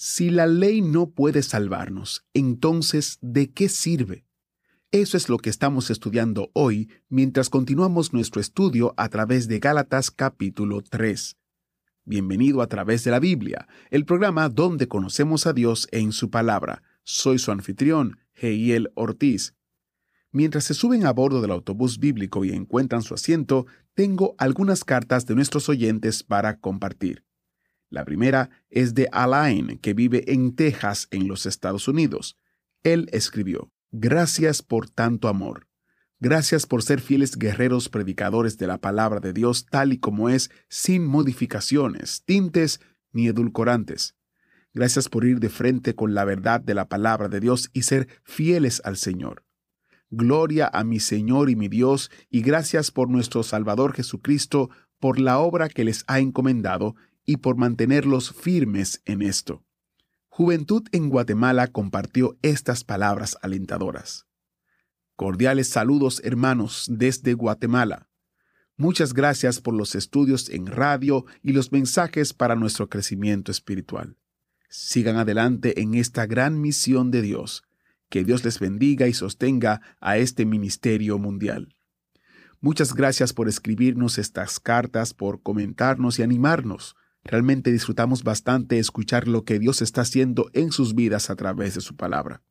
Si la ley no puede salvarnos, entonces, ¿de qué sirve? Eso es lo que estamos estudiando hoy mientras continuamos nuestro estudio a través de Gálatas capítulo 3. Bienvenido a través de la Biblia, el programa donde conocemos a Dios en su palabra. Soy su anfitrión, Heiel Ortiz. Mientras se suben a bordo del autobús bíblico y encuentran su asiento, tengo algunas cartas de nuestros oyentes para compartir. La primera es de Alain, que vive en Texas, en los Estados Unidos. Él escribió, Gracias por tanto amor. Gracias por ser fieles guerreros predicadores de la palabra de Dios tal y como es, sin modificaciones, tintes ni edulcorantes. Gracias por ir de frente con la verdad de la palabra de Dios y ser fieles al Señor. Gloria a mi Señor y mi Dios, y gracias por nuestro Salvador Jesucristo, por la obra que les ha encomendado y por mantenerlos firmes en esto. Juventud en Guatemala compartió estas palabras alentadoras. Cordiales saludos hermanos desde Guatemala. Muchas gracias por los estudios en radio y los mensajes para nuestro crecimiento espiritual. Sigan adelante en esta gran misión de Dios. Que Dios les bendiga y sostenga a este ministerio mundial. Muchas gracias por escribirnos estas cartas, por comentarnos y animarnos. Realmente disfrutamos bastante escuchar lo que Dios está haciendo en sus vidas a través de su palabra.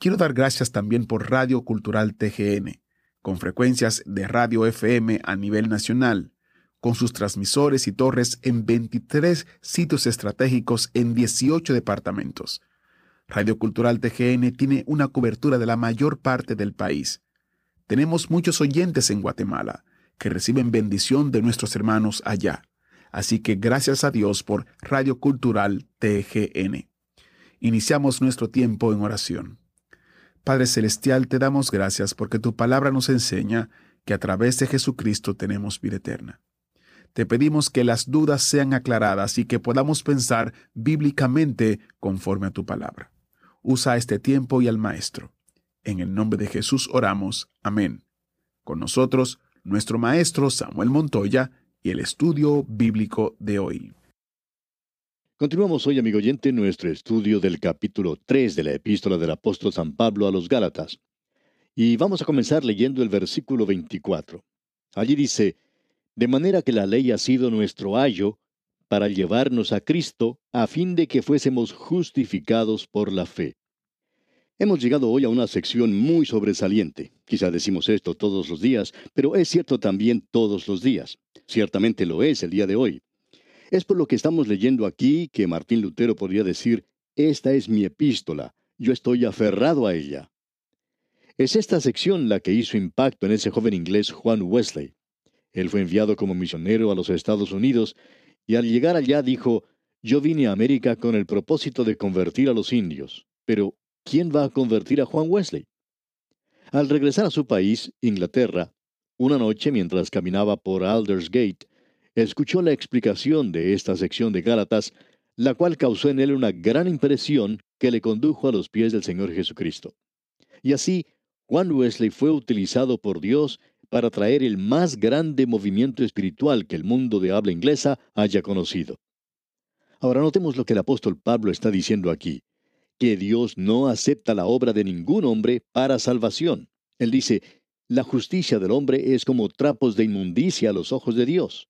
Quiero dar gracias también por Radio Cultural TGN, con frecuencias de radio FM a nivel nacional, con sus transmisores y torres en 23 sitios estratégicos en 18 departamentos. Radio Cultural TGN tiene una cobertura de la mayor parte del país. Tenemos muchos oyentes en Guatemala que reciben bendición de nuestros hermanos allá. Así que gracias a Dios por Radio Cultural TGN. Iniciamos nuestro tiempo en oración. Padre Celestial, te damos gracias porque tu palabra nos enseña que a través de Jesucristo tenemos vida eterna. Te pedimos que las dudas sean aclaradas y que podamos pensar bíblicamente conforme a tu palabra. Usa este tiempo y al Maestro. En el nombre de Jesús oramos. Amén. Con nosotros, nuestro Maestro Samuel Montoya y el estudio bíblico de hoy. Continuamos hoy, amigo oyente, nuestro estudio del capítulo 3 de la epístola del apóstol San Pablo a los Gálatas. Y vamos a comenzar leyendo el versículo 24. Allí dice, De manera que la ley ha sido nuestro ayo para llevarnos a Cristo, a fin de que fuésemos justificados por la fe. Hemos llegado hoy a una sección muy sobresaliente. Quizá decimos esto todos los días, pero es cierto también todos los días. Ciertamente lo es el día de hoy. Es por lo que estamos leyendo aquí que Martín Lutero podría decir, esta es mi epístola, yo estoy aferrado a ella. Es esta sección la que hizo impacto en ese joven inglés Juan Wesley. Él fue enviado como misionero a los Estados Unidos y al llegar allá dijo, yo vine a América con el propósito de convertir a los indios, pero ¿quién va a convertir a Juan Wesley? Al regresar a su país, Inglaterra, una noche mientras caminaba por Aldersgate, escuchó la explicación de esta sección de Gálatas, la cual causó en él una gran impresión que le condujo a los pies del Señor Jesucristo. Y así, Juan Wesley fue utilizado por Dios para traer el más grande movimiento espiritual que el mundo de habla inglesa haya conocido. Ahora notemos lo que el apóstol Pablo está diciendo aquí, que Dios no acepta la obra de ningún hombre para salvación. Él dice, la justicia del hombre es como trapos de inmundicia a los ojos de Dios.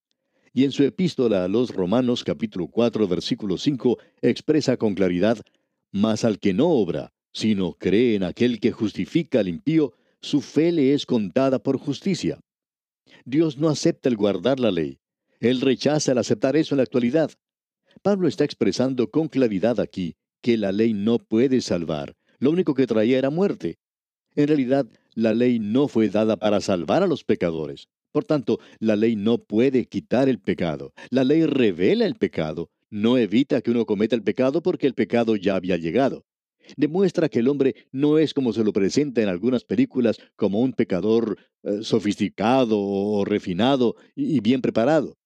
Y en su epístola a los Romanos capítulo 4 versículo 5 expresa con claridad, Mas al que no obra, sino cree en aquel que justifica al impío, su fe le es contada por justicia. Dios no acepta el guardar la ley. Él rechaza el aceptar eso en la actualidad. Pablo está expresando con claridad aquí que la ley no puede salvar. Lo único que traía era muerte. En realidad, la ley no fue dada para salvar a los pecadores. Por tanto, la ley no puede quitar el pecado. La ley revela el pecado, no evita que uno cometa el pecado porque el pecado ya había llegado. Demuestra que el hombre no es como se lo presenta en algunas películas, como un pecador eh, sofisticado o refinado y bien preparado.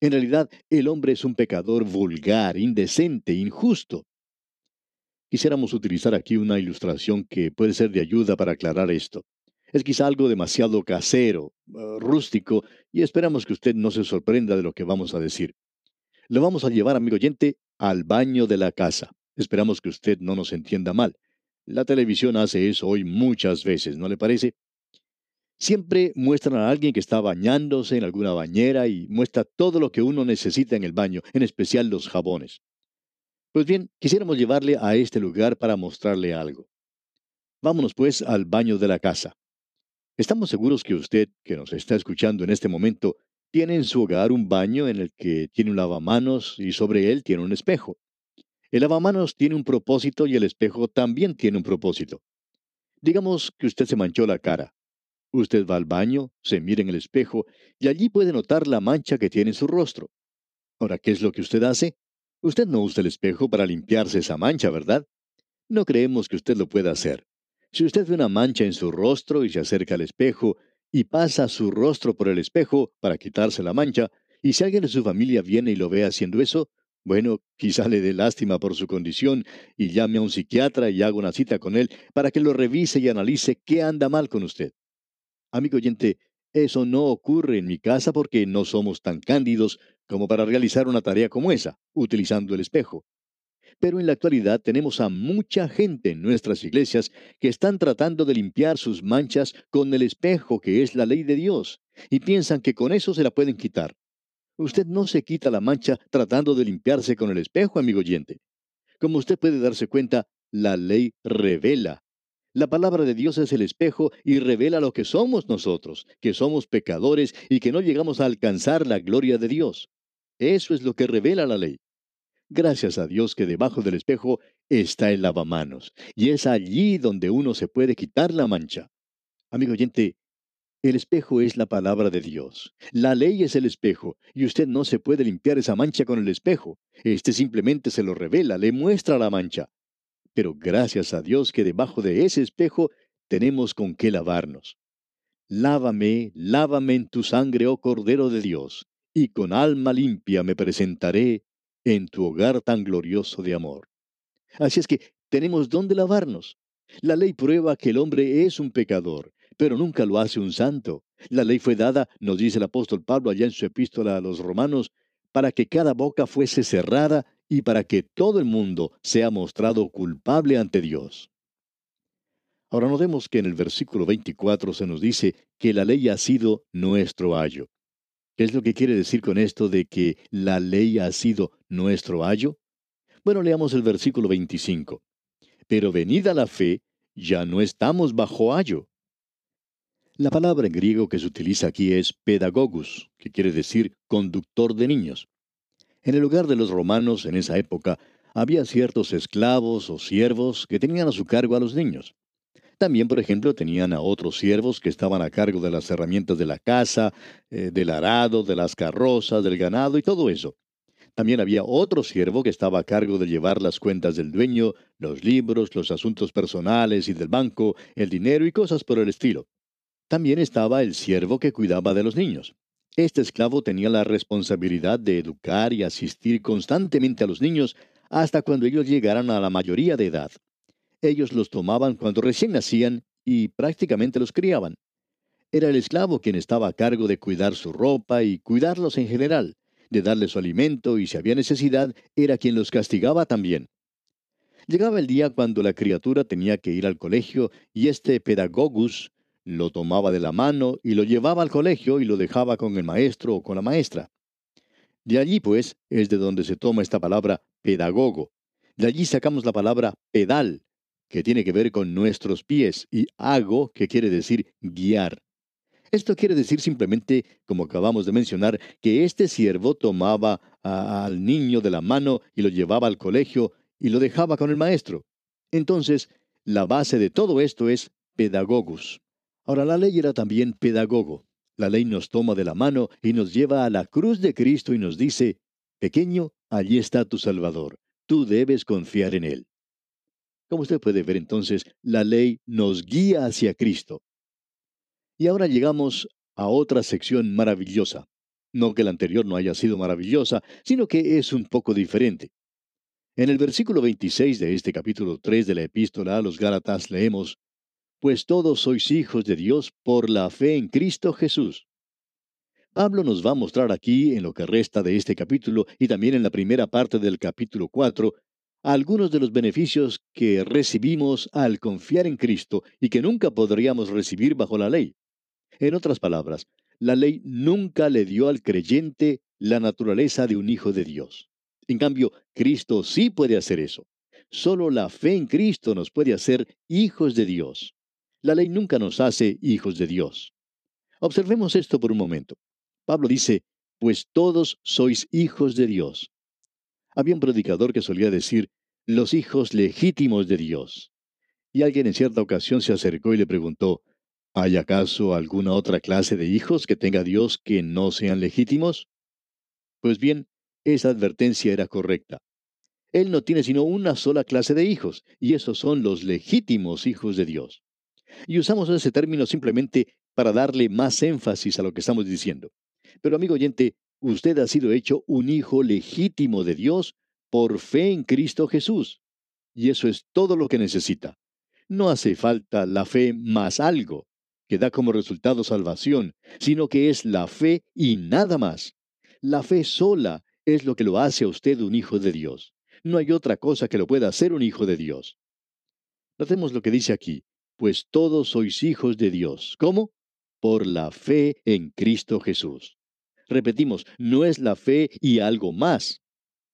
En realidad, el hombre es un pecador vulgar, indecente, injusto. Quisiéramos utilizar aquí una ilustración que puede ser de ayuda para aclarar esto. Es quizá algo demasiado casero, eh, rústico, y esperamos que usted no se sorprenda de lo que vamos a decir. Lo vamos a llevar, amigo oyente, al baño de la casa. Esperamos que usted no nos entienda mal. La televisión hace eso hoy muchas veces, ¿no le parece? Siempre muestran a alguien que está bañándose en alguna bañera y muestra todo lo que uno necesita en el baño, en especial los jabones. Pues bien, quisiéramos llevarle a este lugar para mostrarle algo. Vámonos pues al baño de la casa. Estamos seguros que usted, que nos está escuchando en este momento, tiene en su hogar un baño en el que tiene un lavamanos y sobre él tiene un espejo. El lavamanos tiene un propósito y el espejo también tiene un propósito. Digamos que usted se manchó la cara. Usted va al baño, se mira en el espejo y allí puede notar la mancha que tiene en su rostro. Ahora, ¿qué es lo que usted hace? Usted no usa el espejo para limpiarse esa mancha, ¿verdad? No creemos que usted lo pueda hacer. Si usted ve una mancha en su rostro y se acerca al espejo y pasa su rostro por el espejo para quitarse la mancha, y si alguien de su familia viene y lo ve haciendo eso, bueno, quizá le dé lástima por su condición y llame a un psiquiatra y haga una cita con él para que lo revise y analice qué anda mal con usted. Amigo oyente, eso no ocurre en mi casa porque no somos tan cándidos como para realizar una tarea como esa, utilizando el espejo. Pero en la actualidad tenemos a mucha gente en nuestras iglesias que están tratando de limpiar sus manchas con el espejo que es la ley de Dios, y piensan que con eso se la pueden quitar. Usted no se quita la mancha tratando de limpiarse con el espejo, amigo oyente. Como usted puede darse cuenta, la ley revela. La palabra de Dios es el espejo y revela lo que somos nosotros, que somos pecadores y que no llegamos a alcanzar la gloria de Dios. Eso es lo que revela la ley. Gracias a Dios que debajo del espejo está el lavamanos, y es allí donde uno se puede quitar la mancha. Amigo oyente, el espejo es la palabra de Dios. La ley es el espejo, y usted no se puede limpiar esa mancha con el espejo. Este simplemente se lo revela, le muestra la mancha. Pero gracias a Dios que debajo de ese espejo tenemos con qué lavarnos. Lávame, lávame en tu sangre, oh Cordero de Dios, y con alma limpia me presentaré en tu hogar tan glorioso de amor. Así es que tenemos dónde lavarnos. La ley prueba que el hombre es un pecador, pero nunca lo hace un santo. La ley fue dada, nos dice el apóstol Pablo allá en su epístola a los romanos, para que cada boca fuese cerrada y para que todo el mundo sea mostrado culpable ante Dios. Ahora notemos que en el versículo 24 se nos dice que la ley ha sido nuestro ayo. ¿Qué es lo que quiere decir con esto de que la ley ha sido nuestro ayo? Bueno, leamos el versículo 25. Pero venida la fe, ya no estamos bajo ayo. La palabra en griego que se utiliza aquí es pedagogus, que quiere decir conductor de niños. En el lugar de los romanos en esa época había ciertos esclavos o siervos que tenían a su cargo a los niños. También, por ejemplo, tenían a otros siervos que estaban a cargo de las herramientas de la casa, eh, del arado, de las carrozas, del ganado y todo eso. También había otro siervo que estaba a cargo de llevar las cuentas del dueño, los libros, los asuntos personales y del banco, el dinero y cosas por el estilo. También estaba el siervo que cuidaba de los niños. Este esclavo tenía la responsabilidad de educar y asistir constantemente a los niños hasta cuando ellos llegaran a la mayoría de edad ellos los tomaban cuando recién nacían y prácticamente los criaban. Era el esclavo quien estaba a cargo de cuidar su ropa y cuidarlos en general, de darle su alimento y si había necesidad, era quien los castigaba también. Llegaba el día cuando la criatura tenía que ir al colegio y este pedagogus lo tomaba de la mano y lo llevaba al colegio y lo dejaba con el maestro o con la maestra. De allí, pues, es de donde se toma esta palabra pedagogo. De allí sacamos la palabra pedal, que tiene que ver con nuestros pies, y hago, que quiere decir guiar. Esto quiere decir simplemente, como acabamos de mencionar, que este siervo tomaba al niño de la mano y lo llevaba al colegio y lo dejaba con el maestro. Entonces, la base de todo esto es pedagogus. Ahora, la ley era también pedagogo. La ley nos toma de la mano y nos lleva a la cruz de Cristo y nos dice, pequeño, allí está tu Salvador. Tú debes confiar en Él. Como usted puede ver entonces, la ley nos guía hacia Cristo. Y ahora llegamos a otra sección maravillosa. No que la anterior no haya sido maravillosa, sino que es un poco diferente. En el versículo 26 de este capítulo 3 de la epístola a los Gálatas leemos, Pues todos sois hijos de Dios por la fe en Cristo Jesús. Pablo nos va a mostrar aquí, en lo que resta de este capítulo y también en la primera parte del capítulo 4, algunos de los beneficios que recibimos al confiar en Cristo y que nunca podríamos recibir bajo la ley. En otras palabras, la ley nunca le dio al creyente la naturaleza de un hijo de Dios. En cambio, Cristo sí puede hacer eso. Solo la fe en Cristo nos puede hacer hijos de Dios. La ley nunca nos hace hijos de Dios. Observemos esto por un momento. Pablo dice, pues todos sois hijos de Dios. Había un predicador que solía decir, los hijos legítimos de Dios. Y alguien en cierta ocasión se acercó y le preguntó, ¿Hay acaso alguna otra clase de hijos que tenga Dios que no sean legítimos? Pues bien, esa advertencia era correcta. Él no tiene sino una sola clase de hijos, y esos son los legítimos hijos de Dios. Y usamos ese término simplemente para darle más énfasis a lo que estamos diciendo. Pero amigo oyente, usted ha sido hecho un hijo legítimo de Dios por fe en Cristo Jesús. Y eso es todo lo que necesita. No hace falta la fe más algo que da como resultado salvación, sino que es la fe y nada más. La fe sola es lo que lo hace a usted un hijo de Dios. No hay otra cosa que lo pueda hacer un hijo de Dios. Notemos lo que dice aquí, pues todos sois hijos de Dios. ¿Cómo? Por la fe en Cristo Jesús. Repetimos, no es la fe y algo más.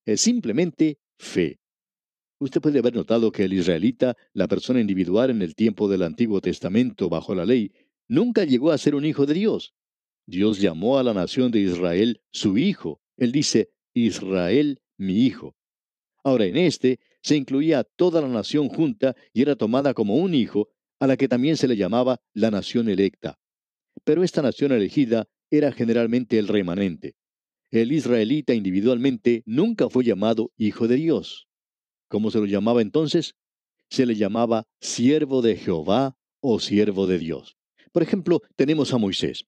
Es simplemente fe. Usted puede haber notado que el israelita, la persona individual en el tiempo del Antiguo Testamento bajo la ley, nunca llegó a ser un hijo de Dios. Dios llamó a la nación de Israel su hijo. Él dice, Israel, mi hijo. Ahora en este se incluía toda la nación junta y era tomada como un hijo, a la que también se le llamaba la nación electa. Pero esta nación elegida era generalmente el remanente. El israelita individualmente nunca fue llamado hijo de Dios. ¿Cómo se lo llamaba entonces? Se le llamaba siervo de Jehová o siervo de Dios. Por ejemplo, tenemos a Moisés.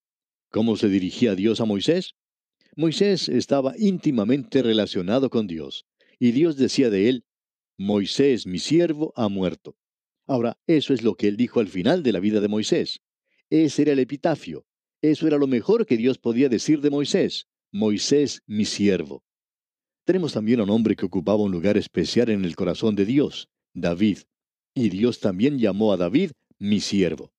¿Cómo se dirigía Dios a Moisés? Moisés estaba íntimamente relacionado con Dios, y Dios decía de él, Moisés, mi siervo, ha muerto. Ahora, eso es lo que él dijo al final de la vida de Moisés. Ese era el epitafio. Eso era lo mejor que Dios podía decir de Moisés. Moisés, mi siervo. Tenemos también a un hombre que ocupaba un lugar especial en el corazón de Dios, David. Y Dios también llamó a David mi siervo.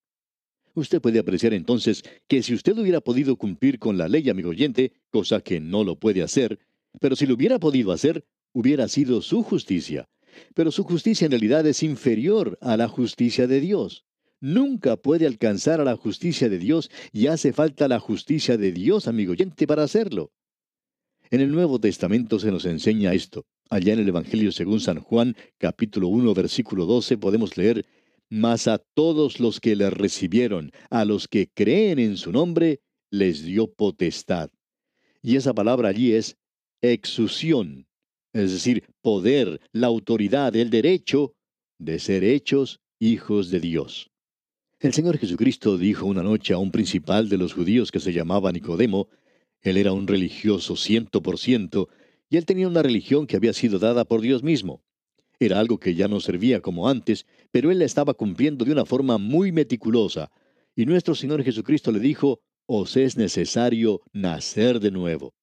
Usted puede apreciar entonces que si usted hubiera podido cumplir con la ley, amigo oyente, cosa que no lo puede hacer, pero si lo hubiera podido hacer, hubiera sido su justicia. Pero su justicia en realidad es inferior a la justicia de Dios. Nunca puede alcanzar a la justicia de Dios y hace falta la justicia de Dios, amigo oyente, para hacerlo. En el Nuevo Testamento se nos enseña esto. Allá en el Evangelio según San Juan, capítulo 1, versículo 12, podemos leer, mas a todos los que le recibieron, a los que creen en su nombre, les dio potestad. Y esa palabra allí es exusión, es decir, poder, la autoridad, el derecho de ser hechos hijos de Dios. El Señor Jesucristo dijo una noche a un principal de los judíos que se llamaba Nicodemo, él era un religioso ciento por ciento, y él tenía una religión que había sido dada por Dios mismo. Era algo que ya no servía como antes, pero él la estaba cumpliendo de una forma muy meticulosa. Y nuestro Señor Jesucristo le dijo, os es necesario nacer de nuevo.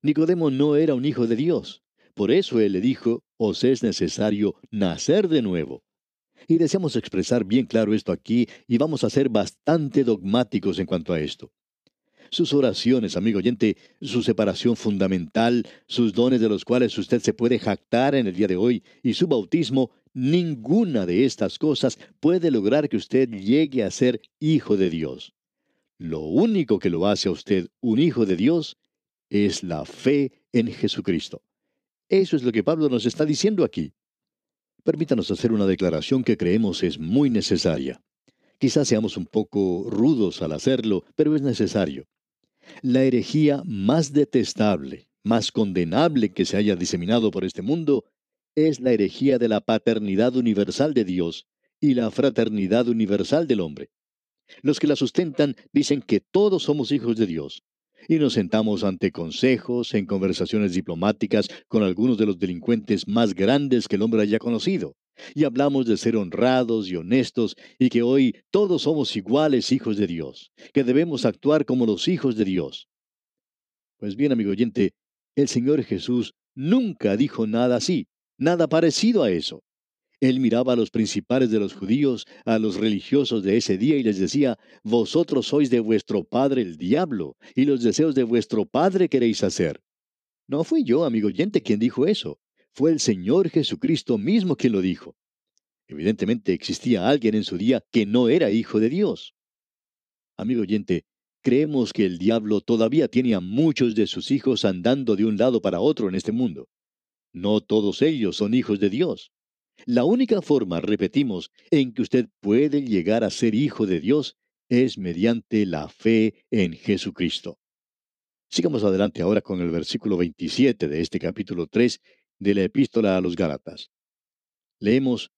Nicodemo no era un hijo de Dios. Por eso él le dijo, os es necesario nacer de nuevo. Y deseamos expresar bien claro esto aquí y vamos a ser bastante dogmáticos en cuanto a esto sus oraciones, amigo oyente, su separación fundamental, sus dones de los cuales usted se puede jactar en el día de hoy y su bautismo, ninguna de estas cosas puede lograr que usted llegue a ser hijo de Dios. Lo único que lo hace a usted un hijo de Dios es la fe en Jesucristo. Eso es lo que Pablo nos está diciendo aquí. Permítanos hacer una declaración que creemos es muy necesaria. Quizás seamos un poco rudos al hacerlo, pero es necesario. La herejía más detestable, más condenable que se haya diseminado por este mundo es la herejía de la paternidad universal de Dios y la fraternidad universal del hombre. Los que la sustentan dicen que todos somos hijos de Dios, y nos sentamos ante consejos, en conversaciones diplomáticas con algunos de los delincuentes más grandes que el hombre haya conocido, y hablamos de ser honrados y honestos y que hoy todos somos iguales hijos de Dios, que debemos actuar como los hijos de Dios. Pues bien, amigo oyente, el Señor Jesús nunca dijo nada así, nada parecido a eso. Él miraba a los principales de los judíos, a los religiosos de ese día y les decía, Vosotros sois de vuestro padre el diablo, y los deseos de vuestro padre queréis hacer. No fui yo, amigo oyente, quien dijo eso. Fue el Señor Jesucristo mismo quien lo dijo. Evidentemente existía alguien en su día que no era hijo de Dios. Amigo oyente, creemos que el diablo todavía tiene a muchos de sus hijos andando de un lado para otro en este mundo. No todos ellos son hijos de Dios. La única forma, repetimos, en que usted puede llegar a ser hijo de Dios es mediante la fe en Jesucristo. Sigamos adelante ahora con el versículo 27 de este capítulo 3 de la epístola a los Gálatas. Leemos,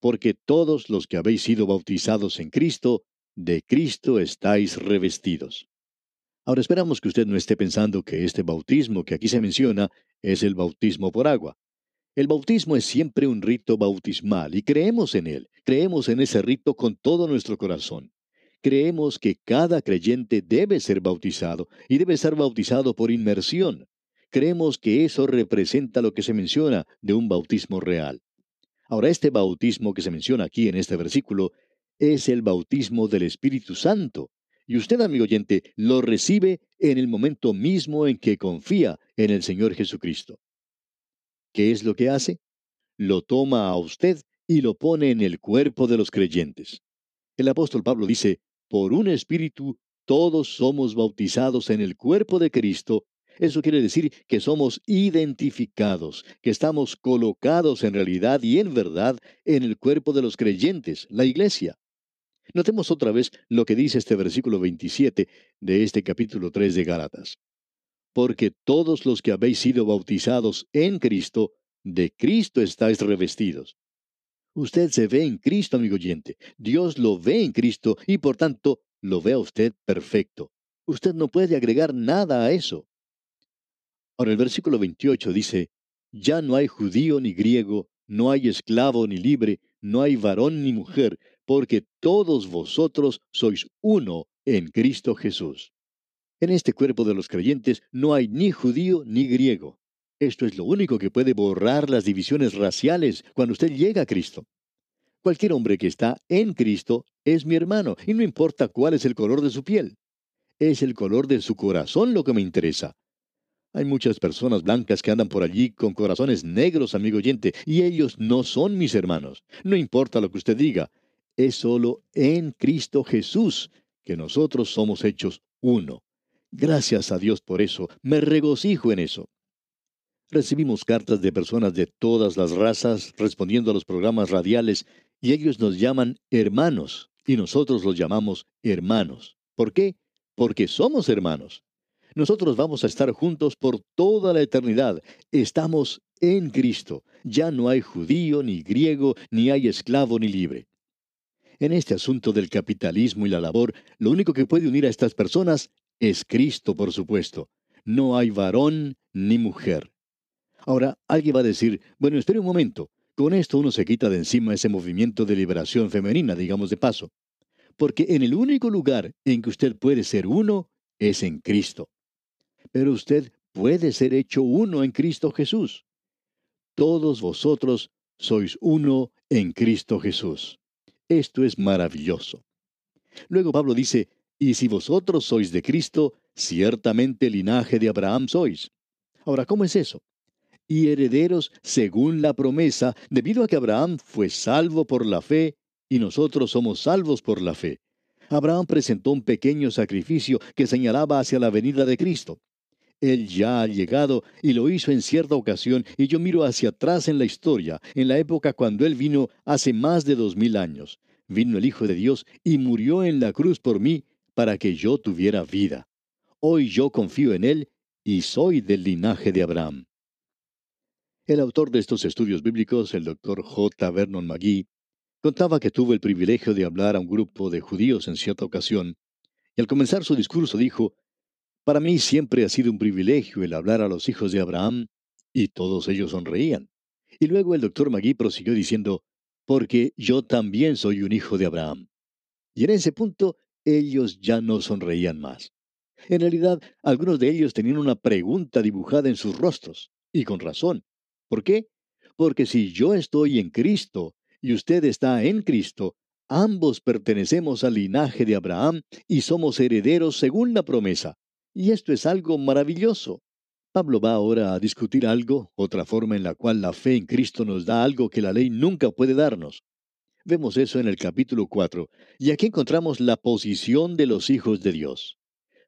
Porque todos los que habéis sido bautizados en Cristo, de Cristo estáis revestidos. Ahora esperamos que usted no esté pensando que este bautismo que aquí se menciona es el bautismo por agua. El bautismo es siempre un rito bautismal y creemos en él, creemos en ese rito con todo nuestro corazón. Creemos que cada creyente debe ser bautizado y debe ser bautizado por inmersión. Creemos que eso representa lo que se menciona de un bautismo real. Ahora, este bautismo que se menciona aquí en este versículo es el bautismo del Espíritu Santo. Y usted, amigo oyente, lo recibe en el momento mismo en que confía en el Señor Jesucristo. ¿Qué es lo que hace? Lo toma a usted y lo pone en el cuerpo de los creyentes. El apóstol Pablo dice, por un espíritu todos somos bautizados en el cuerpo de Cristo. Eso quiere decir que somos identificados, que estamos colocados en realidad y en verdad en el cuerpo de los creyentes, la iglesia. Notemos otra vez lo que dice este versículo 27 de este capítulo 3 de Gálatas porque todos los que habéis sido bautizados en Cristo, de Cristo estáis revestidos. Usted se ve en Cristo, amigo oyente. Dios lo ve en Cristo y por tanto lo ve a usted perfecto. Usted no puede agregar nada a eso. Ahora el versículo 28 dice, Ya no hay judío ni griego, no hay esclavo ni libre, no hay varón ni mujer, porque todos vosotros sois uno en Cristo Jesús. En este cuerpo de los creyentes no hay ni judío ni griego. Esto es lo único que puede borrar las divisiones raciales cuando usted llega a Cristo. Cualquier hombre que está en Cristo es mi hermano, y no importa cuál es el color de su piel. Es el color de su corazón lo que me interesa. Hay muchas personas blancas que andan por allí con corazones negros, amigo oyente, y ellos no son mis hermanos. No importa lo que usted diga, es solo en Cristo Jesús que nosotros somos hechos uno. Gracias a Dios por eso. Me regocijo en eso. Recibimos cartas de personas de todas las razas respondiendo a los programas radiales y ellos nos llaman hermanos y nosotros los llamamos hermanos. ¿Por qué? Porque somos hermanos. Nosotros vamos a estar juntos por toda la eternidad. Estamos en Cristo. Ya no hay judío ni griego, ni hay esclavo ni libre. En este asunto del capitalismo y la labor, lo único que puede unir a estas personas es Cristo, por supuesto. No hay varón ni mujer. Ahora, alguien va a decir, bueno, espere un momento, con esto uno se quita de encima ese movimiento de liberación femenina, digamos de paso. Porque en el único lugar en que usted puede ser uno es en Cristo. Pero usted puede ser hecho uno en Cristo Jesús. Todos vosotros sois uno en Cristo Jesús. Esto es maravilloso. Luego Pablo dice, y si vosotros sois de Cristo, ciertamente linaje de Abraham sois. Ahora, ¿cómo es eso? Y herederos según la promesa, debido a que Abraham fue salvo por la fe, y nosotros somos salvos por la fe. Abraham presentó un pequeño sacrificio que señalaba hacia la venida de Cristo. Él ya ha llegado y lo hizo en cierta ocasión, y yo miro hacia atrás en la historia, en la época cuando Él vino hace más de dos mil años. Vino el Hijo de Dios y murió en la cruz por mí, para que yo tuviera vida. Hoy yo confío en Él y soy del linaje de Abraham. El autor de estos estudios bíblicos, el doctor J. Vernon McGee, contaba que tuvo el privilegio de hablar a un grupo de judíos en cierta ocasión, y al comenzar su discurso dijo, Para mí siempre ha sido un privilegio el hablar a los hijos de Abraham, y todos ellos sonreían. Y luego el doctor McGee prosiguió diciendo, Porque yo también soy un hijo de Abraham. Y en ese punto ellos ya no sonreían más. En realidad, algunos de ellos tenían una pregunta dibujada en sus rostros, y con razón. ¿Por qué? Porque si yo estoy en Cristo y usted está en Cristo, ambos pertenecemos al linaje de Abraham y somos herederos según la promesa. Y esto es algo maravilloso. Pablo va ahora a discutir algo, otra forma en la cual la fe en Cristo nos da algo que la ley nunca puede darnos. Vemos eso en el capítulo 4, y aquí encontramos la posición de los hijos de Dios.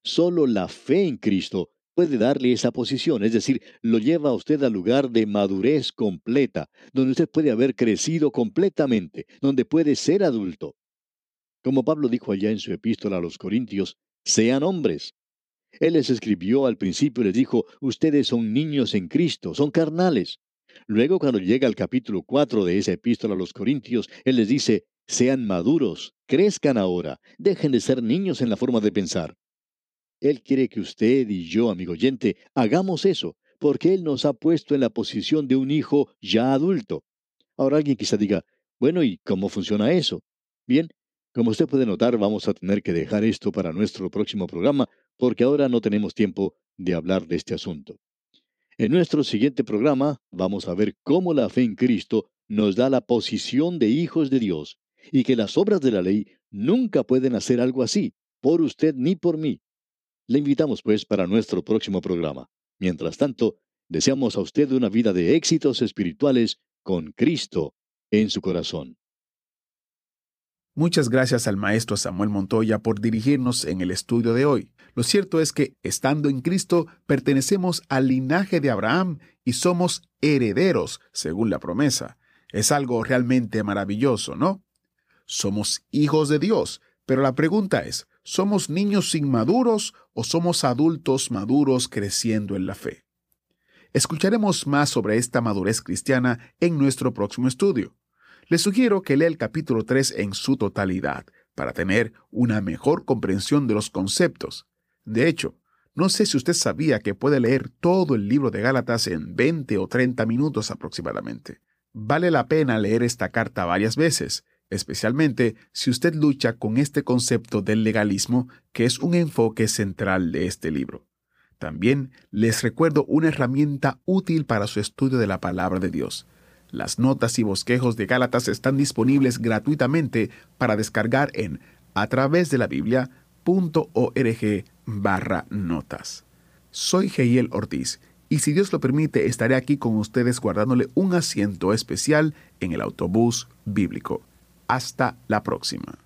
Solo la fe en Cristo puede darle esa posición, es decir, lo lleva a usted al lugar de madurez completa, donde usted puede haber crecido completamente, donde puede ser adulto. Como Pablo dijo allá en su epístola a los Corintios, sean hombres. Él les escribió al principio y les dijo, ustedes son niños en Cristo, son carnales. Luego cuando llega al capítulo 4 de esa epístola a los Corintios, Él les dice, sean maduros, crezcan ahora, dejen de ser niños en la forma de pensar. Él quiere que usted y yo, amigo oyente, hagamos eso, porque Él nos ha puesto en la posición de un hijo ya adulto. Ahora alguien quizá diga, bueno, ¿y cómo funciona eso? Bien, como usted puede notar, vamos a tener que dejar esto para nuestro próximo programa, porque ahora no tenemos tiempo de hablar de este asunto. En nuestro siguiente programa vamos a ver cómo la fe en Cristo nos da la posición de hijos de Dios y que las obras de la ley nunca pueden hacer algo así, por usted ni por mí. Le invitamos pues para nuestro próximo programa. Mientras tanto, deseamos a usted una vida de éxitos espirituales con Cristo en su corazón. Muchas gracias al maestro Samuel Montoya por dirigirnos en el estudio de hoy. Lo cierto es que, estando en Cristo, pertenecemos al linaje de Abraham y somos herederos, según la promesa. Es algo realmente maravilloso, ¿no? Somos hijos de Dios, pero la pregunta es, ¿Somos niños inmaduros o somos adultos maduros creciendo en la fe? Escucharemos más sobre esta madurez cristiana en nuestro próximo estudio. Les sugiero que lea el capítulo 3 en su totalidad para tener una mejor comprensión de los conceptos. De hecho, no sé si usted sabía que puede leer todo el libro de Gálatas en 20 o 30 minutos aproximadamente. Vale la pena leer esta carta varias veces especialmente si usted lucha con este concepto del legalismo, que es un enfoque central de este libro. También les recuerdo una herramienta útil para su estudio de la palabra de Dios. Las notas y bosquejos de Gálatas están disponibles gratuitamente para descargar en a través de la Biblia.org barra notas. Soy Geiel Ortiz y si Dios lo permite estaré aquí con ustedes guardándole un asiento especial en el autobús bíblico. Hasta la próxima.